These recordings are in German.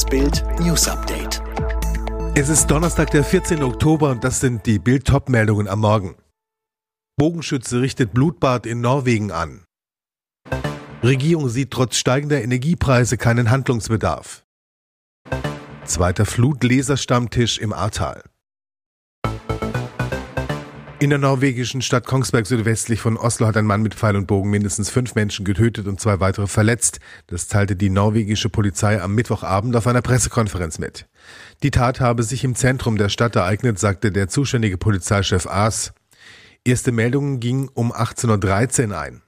Das Bild News Update. Es ist Donnerstag, der 14. Oktober und das sind die Bild-Top-Meldungen am Morgen. Bogenschütze richtet Blutbad in Norwegen an. Regierung sieht trotz steigender Energiepreise keinen Handlungsbedarf. Zweiter Flutleserstammtisch im Ahrtal. In der norwegischen Stadt Kongsberg südwestlich von Oslo hat ein Mann mit Pfeil und Bogen mindestens fünf Menschen getötet und zwei weitere verletzt. Das teilte die norwegische Polizei am Mittwochabend auf einer Pressekonferenz mit. Die Tat habe sich im Zentrum der Stadt ereignet, sagte der zuständige Polizeichef Aas. Erste Meldungen gingen um 18.13 Uhr ein.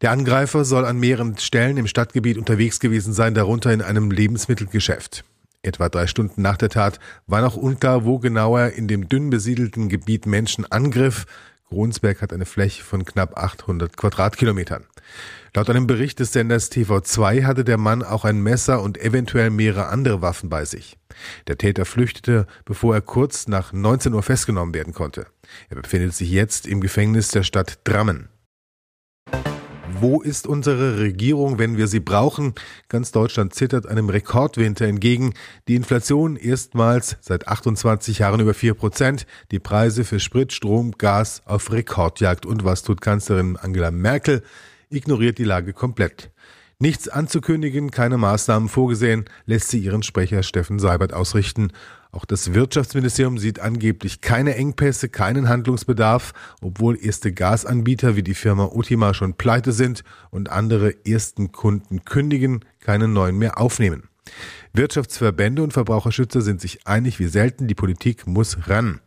Der Angreifer soll an mehreren Stellen im Stadtgebiet unterwegs gewesen sein, darunter in einem Lebensmittelgeschäft. Etwa drei Stunden nach der Tat war noch unklar, wo genau er in dem dünn besiedelten Gebiet Menschen angriff. Gronsberg hat eine Fläche von knapp 800 Quadratkilometern. Laut einem Bericht des Senders TV2 hatte der Mann auch ein Messer und eventuell mehrere andere Waffen bei sich. Der Täter flüchtete, bevor er kurz nach 19 Uhr festgenommen werden konnte. Er befindet sich jetzt im Gefängnis der Stadt Drammen. Wo ist unsere Regierung, wenn wir sie brauchen? Ganz Deutschland zittert einem Rekordwinter entgegen. Die Inflation erstmals seit 28 Jahren über 4 Prozent. Die Preise für Sprit, Strom, Gas auf Rekordjagd. Und was tut Kanzlerin Angela Merkel? Ignoriert die Lage komplett. Nichts anzukündigen, keine Maßnahmen vorgesehen, lässt sie ihren Sprecher Steffen Seibert ausrichten. Auch das Wirtschaftsministerium sieht angeblich keine Engpässe, keinen Handlungsbedarf, obwohl erste Gasanbieter wie die Firma Ultima schon pleite sind und andere ersten Kunden kündigen, keinen neuen mehr aufnehmen. Wirtschaftsverbände und Verbraucherschützer sind sich einig wie selten, die Politik muss ran.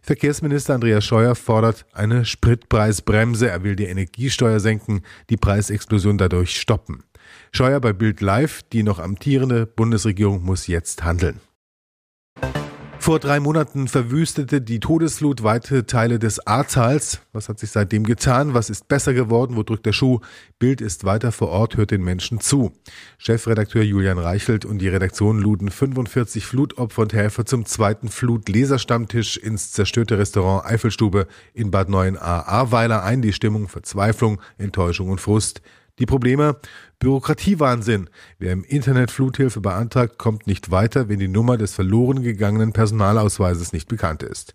Verkehrsminister Andreas Scheuer fordert eine Spritpreisbremse. Er will die Energiesteuer senken, die Preisexplosion dadurch stoppen. Scheuer bei Bild Live, die noch amtierende Bundesregierung muss jetzt handeln. Vor drei Monaten verwüstete die Todesflut weite Teile des Ahrtals. Was hat sich seitdem getan? Was ist besser geworden? Wo drückt der Schuh? Bild ist weiter vor Ort, hört den Menschen zu. Chefredakteur Julian Reichelt und die Redaktion luden 45 Flutopfer und Helfer zum zweiten Flutleserstammtisch ins zerstörte Restaurant Eifelstube in Bad 9a Ahrweiler ein. Die Stimmung, Verzweiflung, Enttäuschung und Frust. Die Probleme? Bürokratiewahnsinn. Wer im Internet Fluthilfe beantragt, kommt nicht weiter, wenn die Nummer des verloren gegangenen Personalausweises nicht bekannt ist.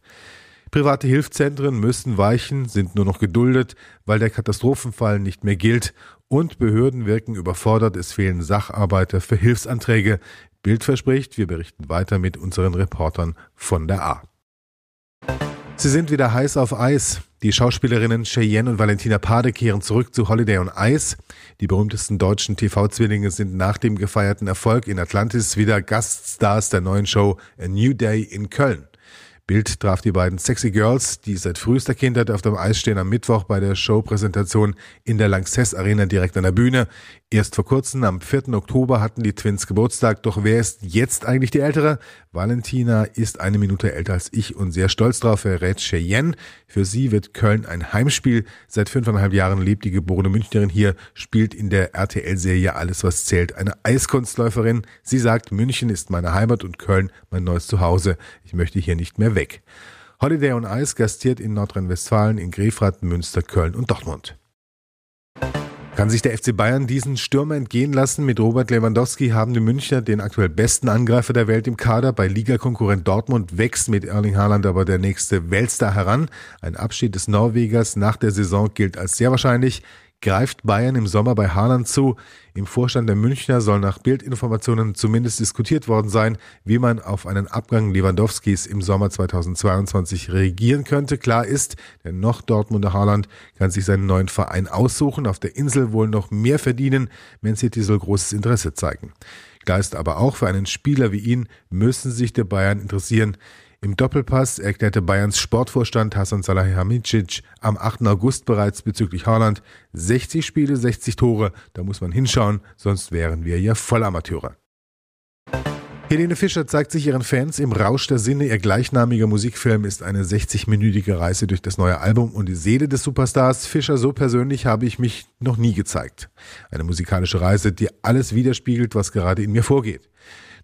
Private Hilfszentren müssen weichen, sind nur noch geduldet, weil der Katastrophenfall nicht mehr gilt und Behörden wirken überfordert, es fehlen Sacharbeiter für Hilfsanträge. Bild verspricht, wir berichten weiter mit unseren Reportern von der A. Sie sind wieder heiß auf Eis. Die Schauspielerinnen Cheyenne und Valentina Pade kehren zurück zu Holiday on Ice. Die berühmtesten deutschen TV-Zwillinge sind nach dem gefeierten Erfolg in Atlantis wieder Gaststars der neuen Show A New Day in Köln. Bild traf die beiden Sexy Girls, die seit frühester Kindheit auf dem Eis stehen, am Mittwoch bei der Showpräsentation in der Lanxess Arena direkt an der Bühne. Erst vor kurzem, am 4. Oktober, hatten die Twins Geburtstag. Doch wer ist jetzt eigentlich die Ältere? Valentina ist eine Minute älter als ich und sehr stolz darauf, verrät Cheyenne. Für sie wird Köln ein Heimspiel. Seit fünfeinhalb Jahren lebt die geborene Münchnerin hier, spielt in der RTL-Serie Alles, was zählt, eine Eiskunstläuferin. Sie sagt, München ist meine Heimat und Köln mein neues Zuhause. Ich möchte hier nicht mehr weg. Holiday on Ice gastiert in Nordrhein-Westfalen, in Grefrath, Münster, Köln und Dortmund. Kann sich der FC Bayern diesen Stürmer entgehen lassen? Mit Robert Lewandowski haben die Münchner den aktuell besten Angreifer der Welt im Kader. Bei Ligakonkurrent Dortmund wächst mit Erling Haaland aber der nächste Weltstar heran. Ein Abschied des Norwegers nach der Saison gilt als sehr wahrscheinlich greift Bayern im Sommer bei Haaland zu. Im Vorstand der Münchner soll nach Bildinformationen zumindest diskutiert worden sein, wie man auf einen Abgang Lewandowskis im Sommer 2022 reagieren könnte. Klar ist, der noch Dortmunder Haaland kann sich seinen neuen Verein aussuchen, auf der Insel wohl noch mehr verdienen. Man City soll großes Interesse zeigen. Klar ist aber auch, für einen Spieler wie ihn müssen sich der Bayern interessieren. Im Doppelpass erklärte Bayerns Sportvorstand Hasan Salihamidzic am 8. August bereits bezüglich Haaland 60 Spiele, 60 Tore, da muss man hinschauen, sonst wären wir ja Vollamateure. Helene Fischer zeigt sich ihren Fans im Rausch der Sinne. Ihr gleichnamiger Musikfilm ist eine 60-minütige Reise durch das neue Album und die Seele des Superstars. Fischer, so persönlich habe ich mich noch nie gezeigt. Eine musikalische Reise, die alles widerspiegelt, was gerade in mir vorgeht.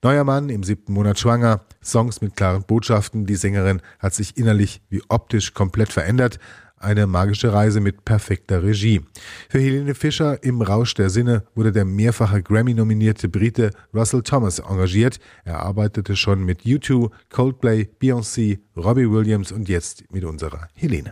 Neuer Mann im siebten Monat schwanger, Songs mit klaren Botschaften. Die Sängerin hat sich innerlich wie optisch komplett verändert. Eine magische Reise mit perfekter Regie. Für Helene Fischer im Rausch der Sinne wurde der mehrfache Grammy-nominierte Brite Russell Thomas engagiert. Er arbeitete schon mit U2, Coldplay, Beyoncé, Robbie Williams und jetzt mit unserer Helene.